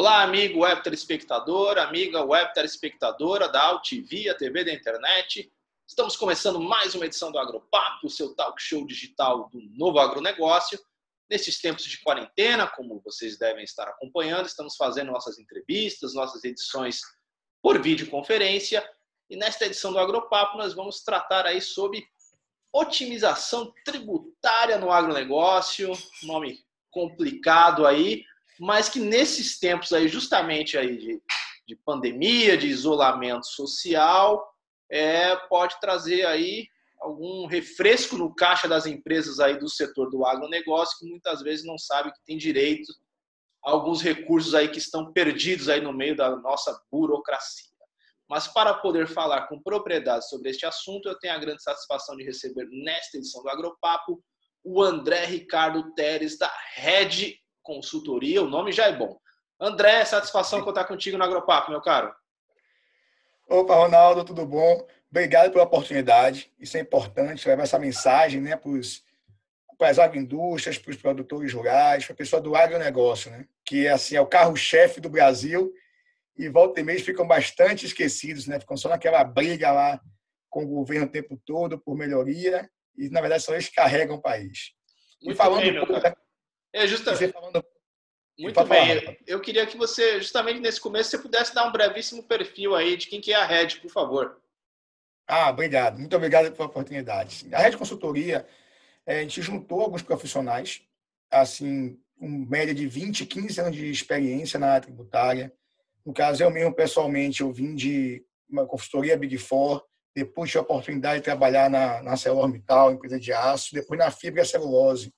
Olá, amigo web telespectador, amiga web telespectadora da a TV da internet. Estamos começando mais uma edição do Agropapo, o seu talk show digital do novo agronegócio. Nesses tempos de quarentena, como vocês devem estar acompanhando, estamos fazendo nossas entrevistas, nossas edições por videoconferência. E nesta edição do Agropapo nós vamos tratar aí sobre otimização tributária no agronegócio, nome complicado aí, mas que nesses tempos aí, justamente aí de, de pandemia, de isolamento social, é, pode trazer aí algum refresco no caixa das empresas aí do setor do agronegócio, que muitas vezes não sabe que tem direito a alguns recursos aí que estão perdidos aí no meio da nossa burocracia. Mas para poder falar com propriedade sobre este assunto, eu tenho a grande satisfação de receber nesta edição do Agropapo o André Ricardo Teres, da Red Consultoria. O nome já é bom. André, satisfação contar contigo no Agropapo, meu caro. Opa, Ronaldo, tudo bom? Obrigado pela oportunidade. Isso é importante, levar essa mensagem né, para as agroindústrias, para os produtores rurais, para a pessoa do agronegócio, né? que assim, é o carro-chefe do Brasil e volta e mês ficam bastante esquecidos, né? Ficam só naquela briga lá com o governo o tempo todo por melhoria e, na verdade, só eles carregam o país. Muito e falando bem. É justamente. Falando... Muito bem. Falar, eu queria que você, justamente nesse começo, você pudesse dar um brevíssimo perfil aí de quem que é a Red, por favor. Ah, obrigado. Muito obrigado pela oportunidade. A Red Consultoria, é, a gente juntou alguns profissionais, assim, com média de 20, 15 anos de experiência na área tributária, no caso, eu mesmo, pessoalmente, eu vim de uma consultoria Big Four, depois tive a oportunidade de trabalhar na, na ArcelorMittal, empresa de aço, depois na Fibra Celulose,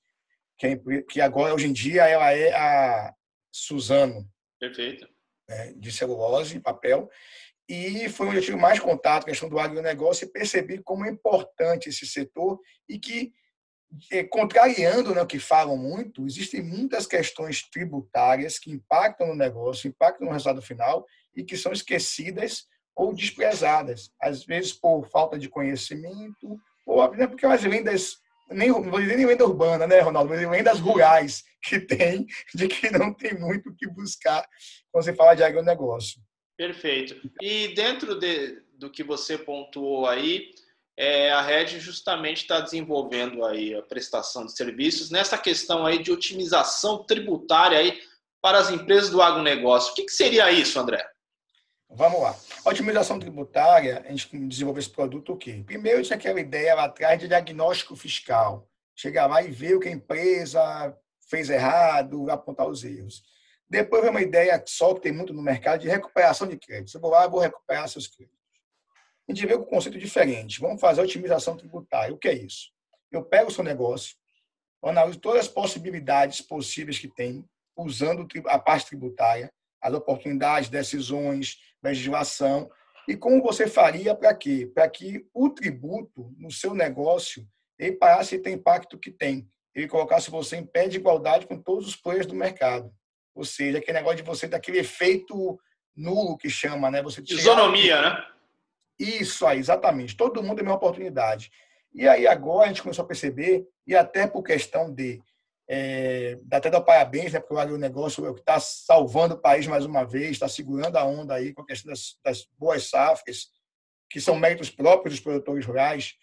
que, é, que agora, hoje em dia, ela é a Suzano. Perfeito. É, de celulose e papel. E foi onde eu tive mais contato com a questão do agronegócio e percebi como é importante esse setor e que é, contrariando né, o que falam muito, existem muitas questões tributárias que impactam no negócio, impactam no resultado final e que são esquecidas ou desprezadas, às vezes por falta de conhecimento, ou né, porque as vendas, nem, não vou dizer nem venda urbana, né, Ronaldo, mas vendas rurais que tem, de que não tem muito o que buscar quando você fala de agronegócio. Perfeito. E dentro de, do que você pontuou aí, é, a Red justamente está desenvolvendo aí a prestação de serviços nessa questão aí de otimização tributária aí para as empresas do agronegócio. O que, que seria isso, André? Vamos lá. A otimização tributária, a gente desenvolveu esse produto o quê? Primeiro, tinha aquela ideia lá atrás de diagnóstico fiscal. Chegar lá e ver o que a empresa fez errado, apontar os erros. Depois, uma ideia só que tem muito no mercado de recuperação de créditos. Eu vou lá, vou recuperar seus créditos a gente vê com um conceito diferente. Vamos fazer a otimização tributária. O que é isso? Eu pego o seu negócio, analiso todas as possibilidades possíveis que tem, usando a parte tributária, as oportunidades, decisões, legislação, e como você faria para quê? Para que o tributo no seu negócio ele parasse de ter impacto que tem. Ele colocasse você em pé de igualdade com todos os players do mercado. Ou seja, aquele negócio de você ter aquele efeito nulo que chama, né? Você Isonomia, né? Isso aí, exatamente. Todo mundo tem a mesma oportunidade. E aí agora a gente começou a perceber, e até por questão de é, até dar parabéns, né, porque o agronegócio é o que está salvando o país mais uma vez, está segurando a onda aí com a questão das, das boas safras, que são méritos próprios dos produtores rurais,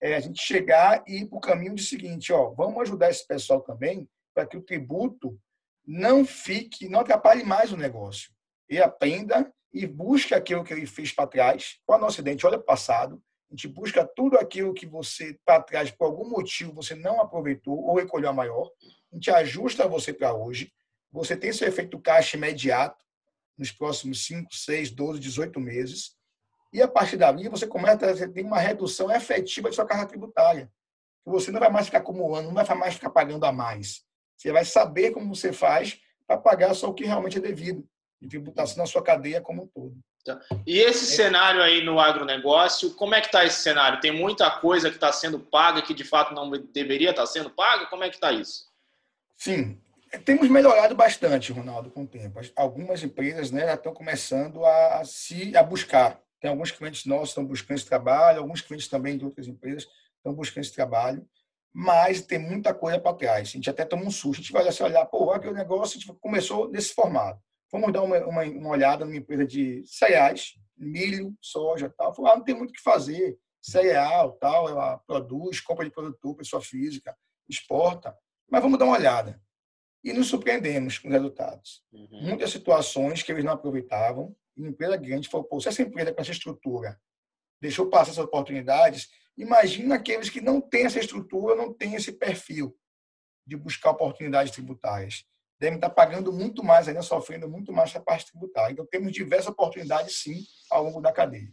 é a gente chegar e ir para o caminho de seguinte, ó, vamos ajudar esse pessoal também para que o tributo não fique, não atrapalhe mais o negócio. E aprenda e busca aquilo que ele fez para trás. Qual é o nosso acidente? Olha o passado. A gente busca tudo aquilo que você, para trás, por algum motivo, você não aproveitou ou recolheu a maior. A gente ajusta você para hoje. Você tem seu efeito caixa imediato nos próximos 5, 6, 12, 18 meses. E a partir dali, você começa a ter uma redução efetiva de sua carga tributária. Você não vai mais ficar acumulando, não vai mais ficar pagando a mais. Você vai saber como você faz para pagar só o que realmente é devido de tributação na sua cadeia como um todo. Tá. E esse é. cenário aí no agronegócio, como é que está esse cenário? Tem muita coisa que está sendo paga que de fato não deveria estar tá sendo paga? Como é que está isso? Sim, temos melhorado bastante, Ronaldo, com o tempo. Algumas empresas né, já estão começando a, se a buscar. Tem alguns clientes nossos que estão buscando esse trabalho, alguns clientes também de outras empresas estão buscando esse trabalho, mas tem muita coisa para trás. A gente até toma um susto. A gente vai olhar, olhar pô, o agronegócio começou nesse formato Vamos dar uma, uma, uma olhada numa empresa de cereais, milho, soja tal. Falou, ah, não tem muito o que fazer. Cereal, tal, ela produz, compra de produtor, pessoa física, exporta. Mas vamos dar uma olhada. E nos surpreendemos com os resultados. Uhum. Muitas situações que eles não aproveitavam. E uma empresa grande falou, pô, se essa empresa com essa estrutura deixou passar essas oportunidades, imagina aqueles que não têm essa estrutura, não têm esse perfil de buscar oportunidades tributárias devem estar pagando muito mais, ainda sofrendo muito mais essa parte tributária. Então, temos diversas oportunidades, sim, ao longo da cadeia.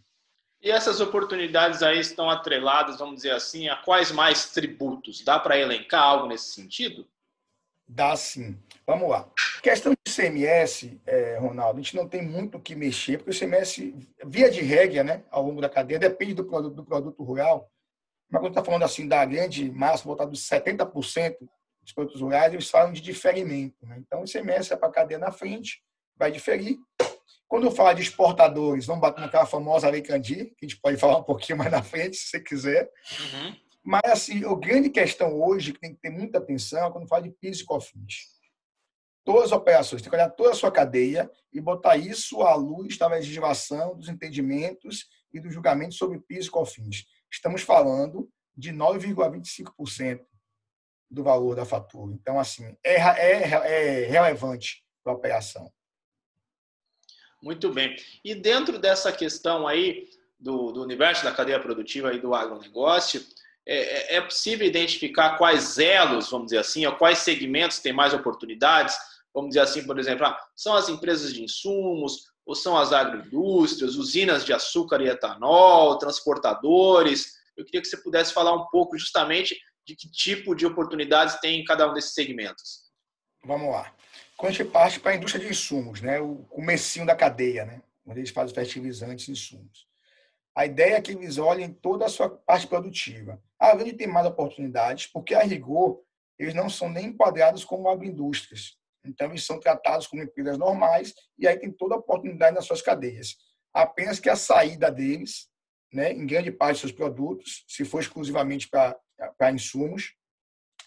E essas oportunidades aí estão atreladas, vamos dizer assim, a quais mais tributos? Dá para elencar algo nesse sentido? Dá sim. Vamos lá. Questão de CMS, é, Ronaldo, a gente não tem muito o que mexer, porque o CMS, via de regra, né, ao longo da cadeia, depende do produto, do produto rural. Mas quando está falando assim da grande massa, voltada dos 70%, dos produtos rurais, eles falam de diferimento. Né? Então, o ICMS é para a cadeia na frente, vai diferir. Quando eu falo de exportadores, vamos bater naquela famosa Lei Candir, que a gente pode falar um pouquinho mais na frente, se você quiser. Uhum. Mas, assim, a grande questão hoje, que tem que ter muita atenção, é quando fala de PIS e COFINS. Todas as operações, tem que olhar toda a sua cadeia e botar isso à luz da legislação, dos entendimentos e do julgamento sobre PIS e COFINS. Estamos falando de 9,25% do valor da fatura. Então, assim, é, é, é relevante para a operação. Muito bem. E dentro dessa questão aí do, do universo da cadeia produtiva e do agronegócio, é, é, é possível identificar quais elos, vamos dizer assim, ou quais segmentos têm mais oportunidades? Vamos dizer assim, por exemplo, ah, são as empresas de insumos, ou são as agroindústrias, usinas de açúcar e etanol, transportadores. Eu queria que você pudesse falar um pouco justamente de que tipo de oportunidades tem em cada um desses segmentos? Vamos lá. Quando a gente parte para a indústria de insumos, né, o comecinho da cadeia, né, onde eles fazem fertilizantes e insumos. A ideia é que eles olhem toda a sua parte produtiva. Além de ter mais oportunidades, porque a rigor, eles não são nem enquadrados como agroindústrias. Então, eles são tratados como empresas normais e aí tem toda a oportunidade nas suas cadeias. Apenas que a saída deles, né, em grande parte dos seus produtos, se for exclusivamente para para insumos,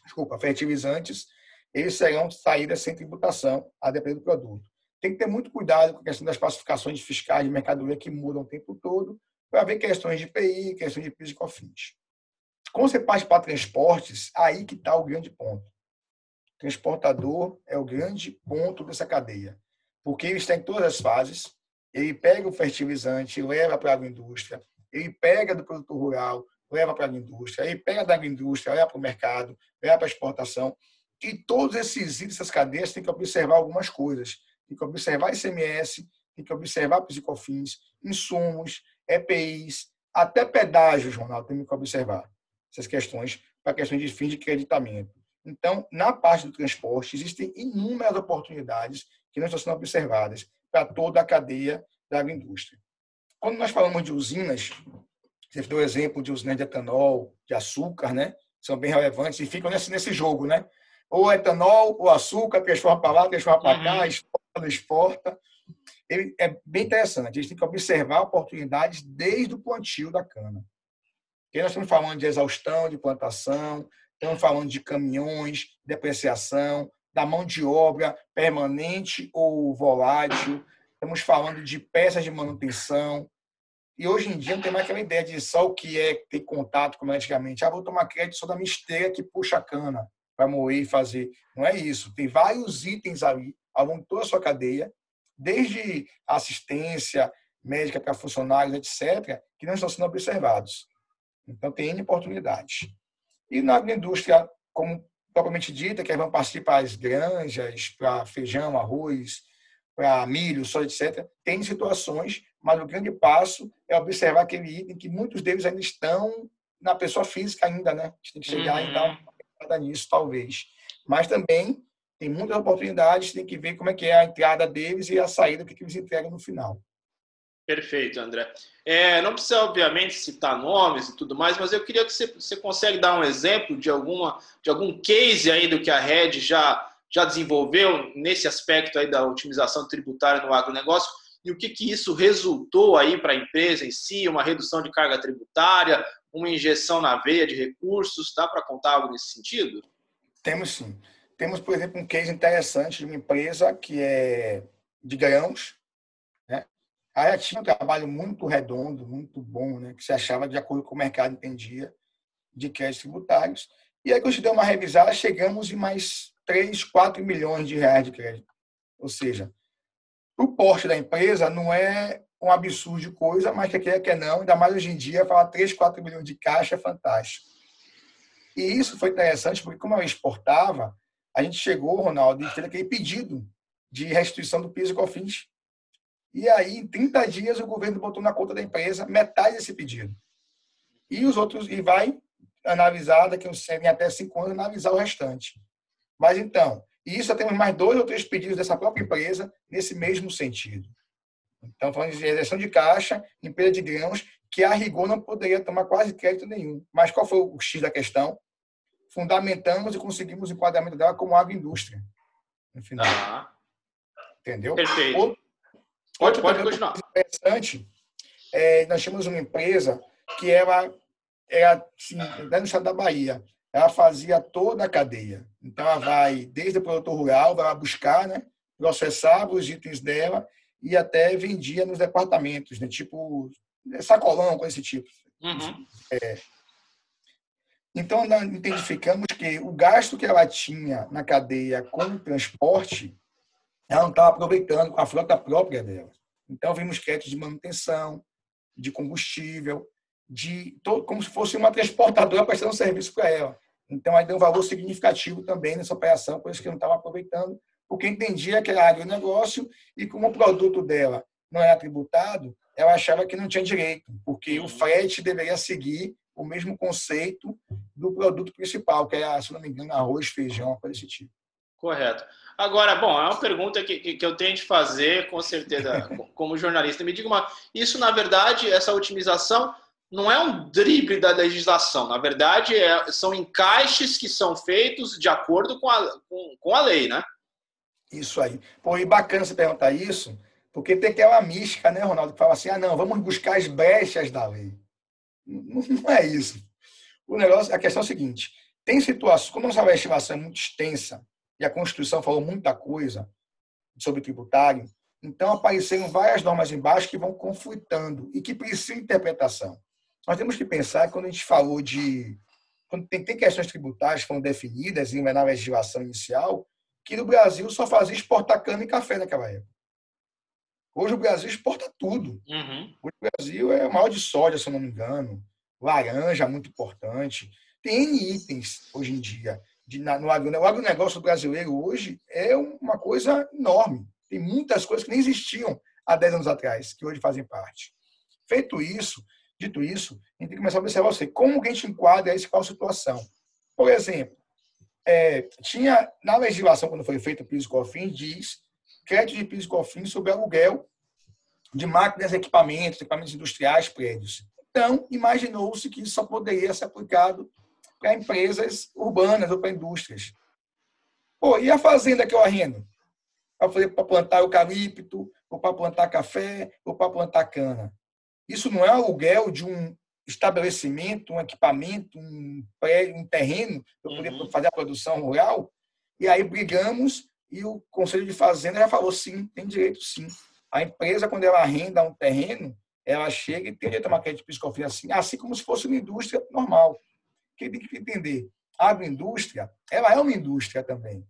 desculpa, fertilizantes, eles serão saídas sem tributação, a depender do produto. Tem que ter muito cuidado com a questão das classificações fiscais de mercadoria que mudam o tempo todo, para ver questões de PI, questões de PIS e COFINS. Quando você parte para transportes, aí que está o grande ponto. O transportador é o grande ponto dessa cadeia, porque ele está em todas as fases, ele pega o fertilizante, leva para a agroindústria, ele pega do produto rural, leva para a indústria, aí pega da indústria, leva para o mercado, leva para a exportação. E todos esses itens, essas cadeias, tem que observar algumas coisas. Tem que observar ICMS, tem que observar psicofins, insumos, EPIs, até pedágios, Ronaldo, tem que observar essas questões para questões de fim de creditamento. Então, na parte do transporte, existem inúmeras oportunidades que não estão sendo observadas para toda a cadeia da agroindústria. Quando nós falamos de usinas, você deu o exemplo de usinas de etanol, de açúcar, né? São bem relevantes e ficam nesse, nesse jogo, né? Ou etanol, ou açúcar, transforma para lá, transforma para cá, uhum. exporta, não exporta. Ele é bem interessante. A gente tem que observar oportunidades desde o plantio da cana. Porque nós estamos falando de exaustão, de plantação, estamos falando de caminhões, depreciação, da mão de obra permanente ou volátil, estamos falando de peças de manutenção, e hoje em dia não tem mais aquela ideia de só o que é ter contato, como antigamente. Ah, vou tomar crédito só da minha que puxa a cana para moer e fazer. Não é isso. Tem vários itens ali, ao longo de toda a sua cadeia, desde assistência médica para funcionários, etc., que não estão sendo observados. Então, tem oportunidades. E na agroindústria, como propriamente dita, que vão participar as granjas para feijão, arroz, para milho, soja, etc., tem situações mas o grande passo é observar aquele item que muitos deles ainda estão na pessoa física ainda, né? A gente tem que chegar uhum. e dar uma olhada nisso, talvez. Mas também tem muitas oportunidades, tem que ver como é que é a entrada deles e a saída, o que, que eles entregam no final. Perfeito, André. É, não precisa, obviamente, citar nomes e tudo mais, mas eu queria que você, você consegue dar um exemplo de, alguma, de algum case aí do que a Red já, já desenvolveu nesse aspecto aí da otimização tributária no agronegócio, e o que, que isso resultou aí para a empresa em si, uma redução de carga tributária, uma injeção na veia de recursos, dá para contar algo nesse sentido? Temos sim. Temos, por exemplo, um case interessante de uma empresa que é de grãos. Né? Aí tinha um trabalho muito redondo, muito bom, né? que se achava de acordo com o mercado entendia, de créditos tributários. E aí, quando a gente deu uma revisada, chegamos em mais 3, 4 milhões de reais de crédito. Ou seja, o porte da empresa não é um absurdo de coisa, mas que quer que não, ainda mais hoje em dia, falar 3, 4 milhões de caixa é fantástico. E isso foi interessante, porque como eu exportava, a gente chegou, Ronaldo, e fez aquele pedido de restituição do piso e cofins. E aí, em 30 dias, o governo botou na conta da empresa metade desse pedido. E os outros, e vai analisar, daqui uns até cinco anos, analisar o restante. Mas então, isso temos mais dois ou três pedidos dessa própria empresa nesse mesmo sentido. Então, falando de gestão de caixa, empresa de grãos, que a rigor não poderia tomar quase crédito nenhum. Mas qual foi o X da questão? Fundamentamos e conseguimos o enquadramento dela como agroindústria. No final. Ah. Entendeu? Perfeito. Outro, pode, pode continuar. Interessante, é, nós tínhamos uma empresa que era, era assim, no estado da Bahia, ela fazia toda a cadeia. Então, ela vai desde o produtor rural, vai buscar, né, processava os itens dela e até vendia nos departamentos, né, tipo sacolão, com esse tipo. Uhum. É. Então, nós identificamos que o gasto que ela tinha na cadeia com o transporte ela não estava aproveitando a frota própria dela. Então, vimos créditos de manutenção, de combustível, de todo, como se fosse uma transportadora prestando serviço para ela. Então, aí deu um valor significativo também nessa operação, por isso que não estava aproveitando, porque entendia que era agronegócio e como o produto dela não era tributado, ela achava que não tinha direito, porque o uhum. frete deveria seguir o mesmo conceito do produto principal, que é, se não me engano, arroz, feijão, coisa desse tipo. Correto. Agora, bom, é uma pergunta que, que, que eu tenho de fazer, com certeza, como jornalista. Me diga uma. Isso, na verdade, essa otimização não é um drible da legislação. Na verdade, é, são encaixes que são feitos de acordo com a, com, com a lei, né? Isso aí. Pô, e bacana você perguntar isso, porque tem aquela mística, né, Ronaldo, que fala assim: ah, não, vamos buscar as brechas da lei. Não, não é isso. O negócio, a questão é a seguinte: tem situações, como a nossa legislação é muito extensa, e a Constituição falou muita coisa sobre tributário, então apareceram várias normas embaixo que vão conflitando e que precisam de interpretação. Nós temos que pensar que quando a gente falou de. Quando tem, tem questões tributárias que foram definidas na legislação inicial, que no Brasil só fazia exportar cana e café naquela época. Hoje o Brasil exporta tudo. Uhum. Hoje o Brasil é maior de soja, se eu não me engano. Laranja, muito importante. Tem N itens hoje em dia de, no agronegócio. O agronegócio brasileiro hoje é uma coisa enorme. Tem muitas coisas que nem existiam há 10 anos atrás, que hoje fazem parte. Feito isso, dito isso, a gente tem que começar a observar você, como que a gente enquadra essa qual situação. Por exemplo, é, tinha na legislação, quando foi feito o piso cofins, diz crédito de piso cofins sobre aluguel de máquinas, equipamentos, equipamentos industriais, prédios. Então, imaginou-se que isso só poderia ser aplicado para empresas urbanas ou para indústrias. Pô, e a fazenda que eu arrendo? Para plantar eucalipto, ou para plantar café, ou para plantar cana. Isso não é aluguel de um estabelecimento, um equipamento, um, pré, um terreno para poder uhum. fazer a produção rural? E aí brigamos e o Conselho de Fazenda já falou sim, tem direito sim. A empresa, quando ela arrenda um terreno, ela chega e tem direito a uma crédito de assim, assim como se fosse uma indústria normal que tem que entender. A agroindústria, ela é uma indústria também.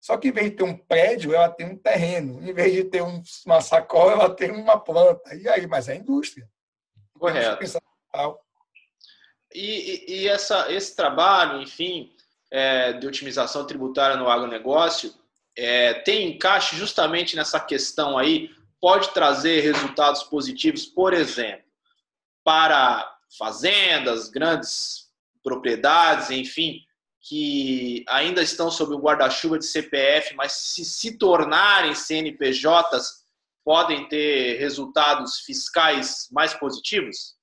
Só que em vez de ter um prédio, ela tem um terreno. Em vez de ter uma sacola, ela tem uma planta. E aí, mas é indústria. Correto. E, e, e essa, esse trabalho, enfim, é, de otimização tributária no agronegócio, é, tem encaixe justamente nessa questão aí, pode trazer resultados positivos, por exemplo, para fazendas, grandes propriedades, enfim, que ainda estão sob o guarda-chuva de CPF, mas se se tornarem CNPJs, podem ter resultados fiscais mais positivos?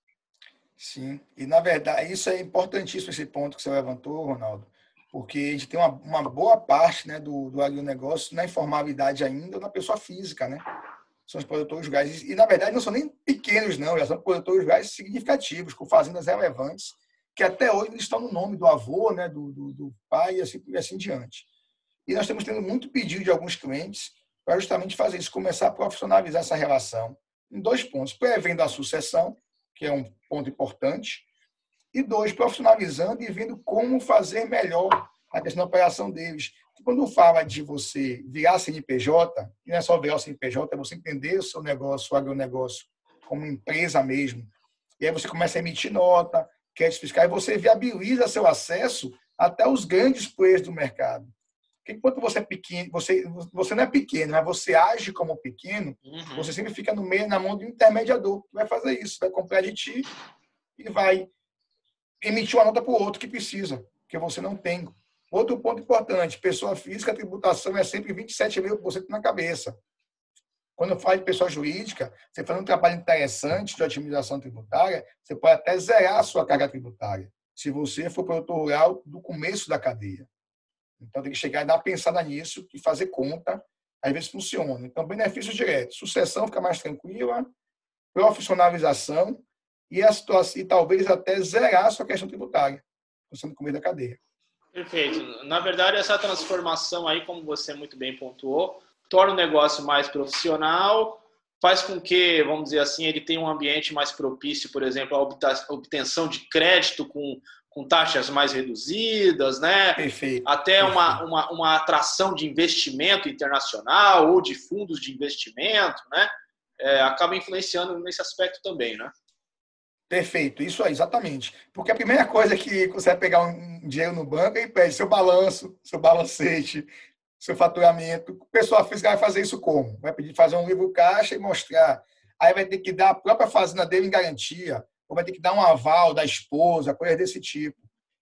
Sim, e na verdade, isso é importantíssimo esse ponto que você levantou, Ronaldo, porque a gente tem uma, uma boa parte né, do, do agronegócio na informalidade ainda, na pessoa física, né? São os produtores rurais. E, na verdade, não são nem pequenos, não, já são produtores rurais significativos, com fazendas relevantes, que até hoje estão no nome do avô, né, do, do, do pai e assim, e assim diante. E nós estamos tendo muito pedido de alguns clientes para justamente fazer isso, começar a profissionalizar essa relação em dois pontos. Prevendo a sucessão, que é um ponto importante, e dois, profissionalizando e vendo como fazer melhor a questão da operação deles. Quando fala de você virar CNPJ, e não é só virar o CNPJ, é você entender o seu negócio, o agronegócio, como empresa mesmo. E aí você começa a emitir nota, créditos fiscais, e você viabiliza seu acesso até os grandes players do mercado. Porque enquanto você é pequeno, você, você não é pequeno, mas você age como pequeno, uhum. você sempre fica no meio, na mão de um intermediador que vai fazer isso, vai comprar de ti e vai emitir uma nota para o outro que precisa, que você não tem. Outro ponto importante, pessoa física, a tributação é sempre 27,5% na cabeça. Quando fala de pessoa jurídica, você faz um trabalho interessante de otimização tributária, você pode até zerar a sua carga tributária, se você for produtor rural do começo da cadeia. Então, tem que chegar e dar uma pensada nisso e fazer conta, às vezes funciona. Então, benefícios diretos. Sucessão fica mais tranquila, profissionalização e, a situação, e talvez até zerar a sua questão tributária, no começo da cadeia. Perfeito. Na verdade, essa transformação aí, como você muito bem pontuou, torna o negócio mais profissional, faz com que, vamos dizer assim, ele tenha um ambiente mais propício, por exemplo, à obtenção de crédito com, com taxas mais reduzidas, né? Perfeito. Até Perfeito. Uma, uma, uma atração de investimento internacional ou de fundos de investimento, né? É, acaba influenciando nesse aspecto também, né? Perfeito, isso aí, exatamente. Porque a primeira coisa que você vai pegar um dinheiro no banco e pede seu balanço, seu balancete, seu faturamento. O pessoal física vai fazer isso como? Vai pedir fazer um livro caixa e mostrar. Aí vai ter que dar a própria fazenda dele em garantia, ou vai ter que dar um aval da esposa, coisas desse tipo.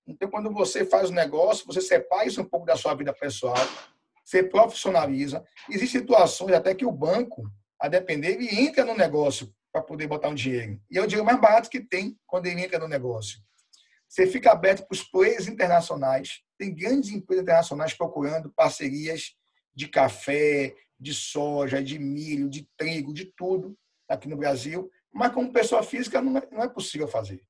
Então, quando você faz o negócio, você separa isso um pouco da sua vida pessoal, você profissionaliza. Existem situações até que o banco, a depender, ele entra no negócio para poder botar um dinheiro. E é o dinheiro mais barato que tem quando ele entra no negócio. Você fica aberto para os players internacionais. Tem grandes empresas internacionais procurando parcerias de café, de soja, de milho, de trigo, de tudo aqui no Brasil. Mas como pessoa física não é, não é possível fazer.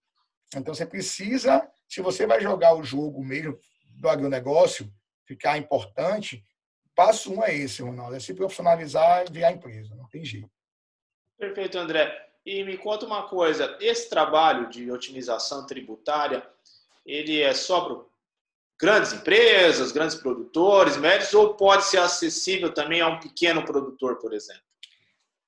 Então você precisa, se você vai jogar o jogo mesmo do agronegócio, ficar importante, passo um é esse, Ronaldo, é se profissionalizar e virar empresa, não tem jeito. Perfeito, André. E me conta uma coisa, esse trabalho de otimização tributária, ele é só para grandes empresas, grandes produtores, médios, ou pode ser acessível também a um pequeno produtor, por exemplo?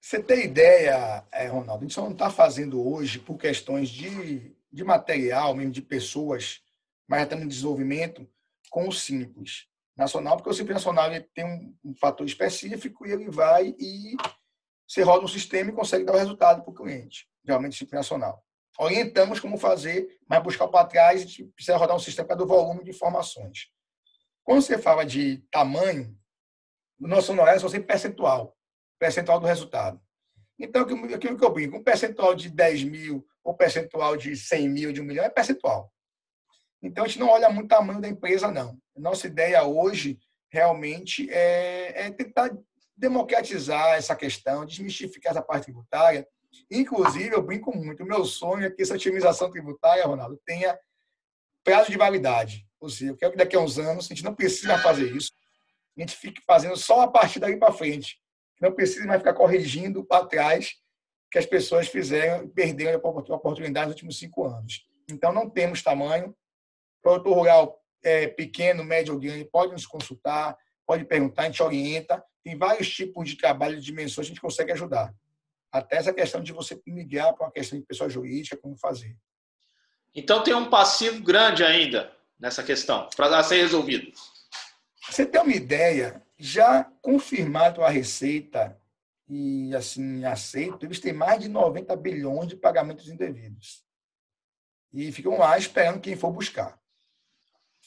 Você tem ideia, é, Ronaldo, a gente só não está fazendo hoje por questões de, de material, mesmo de pessoas, mas até no desenvolvimento, com o Simples Nacional, porque o Simples Nacional ele tem um, um fator específico e ele vai e você roda um sistema e consegue dar o resultado para o cliente, realmente disciplina nacional. Orientamos como fazer, mas buscar para trás, a gente precisa rodar um sistema do volume de informações. Quando você fala de tamanho, o nosso honorário é só percentual, percentual do resultado. Então, aquilo que eu brinco, um percentual de 10 mil ou percentual de 100 mil, de um milhão, é percentual. Então, a gente não olha muito o tamanho da empresa, não. Nossa ideia hoje, realmente, é, é tentar democratizar essa questão, desmistificar essa parte tributária. Inclusive, eu brinco muito, o meu sonho é que essa otimização tributária, Ronaldo, tenha prazo de validade. Ou seja, eu quero que daqui a uns anos a gente não precisa fazer isso, a gente fique fazendo só a partir dali para frente. Não precisa mais ficar corrigindo para trás que as pessoas fizeram e perderam a oportunidade nos últimos cinco anos. Então, não temos tamanho. O produtor rural é, pequeno, médio ou grande pode nos consultar, pode perguntar, a gente orienta. Tem vários tipos de trabalho de dimensões que a gente consegue ajudar. Até essa questão de você migrar para uma questão de pessoa jurídica, como fazer. Então tem um passivo grande ainda nessa questão, para ser resolvido. Você tem uma ideia, já confirmado a Receita e assim aceito, eles têm mais de 90 bilhões de pagamentos indevidos. E ficam lá esperando quem for buscar.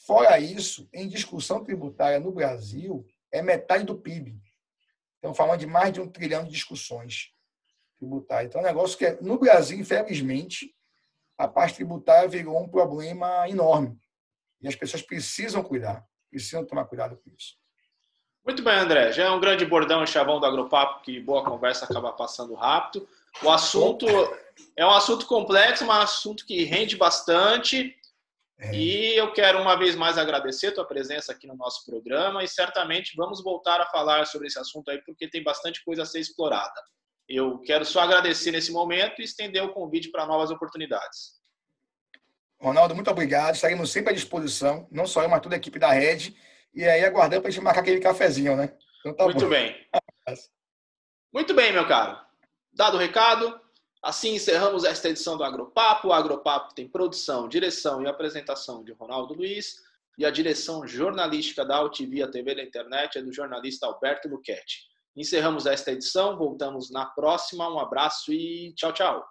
Fora isso, em discussão tributária no Brasil, é metade do PIB. Estamos falando de mais de um trilhão de discussões tributárias. Então, é um negócio que, é, no Brasil, infelizmente, a parte tributária virou um problema enorme. E as pessoas precisam cuidar, precisam tomar cuidado com isso. Muito bem, André. Já é um grande bordão e chavão do Agropapo, que boa conversa acaba passando rápido. O assunto é um assunto complexo, mas um assunto que rende bastante. É. E eu quero uma vez mais agradecer a tua presença aqui no nosso programa e certamente vamos voltar a falar sobre esse assunto aí porque tem bastante coisa a ser explorada. Eu quero só agradecer nesse momento e estender o convite para novas oportunidades. Ronaldo, muito obrigado. Estaremos sempre à disposição, não só eu, mas toda a equipe da Rede. E aí aguardando para a gente marcar aquele cafezinho, né? Então, tá muito bom. bem. muito bem, meu caro. Dado o recado, assim encerramos esta edição do Agropapo. O Agropapo tem produção, direção e apresentação de Ronaldo Luiz. E a direção jornalística da Altivia TV da Internet é do jornalista Alberto Luquete. Encerramos esta edição, voltamos na próxima. Um abraço e tchau, tchau.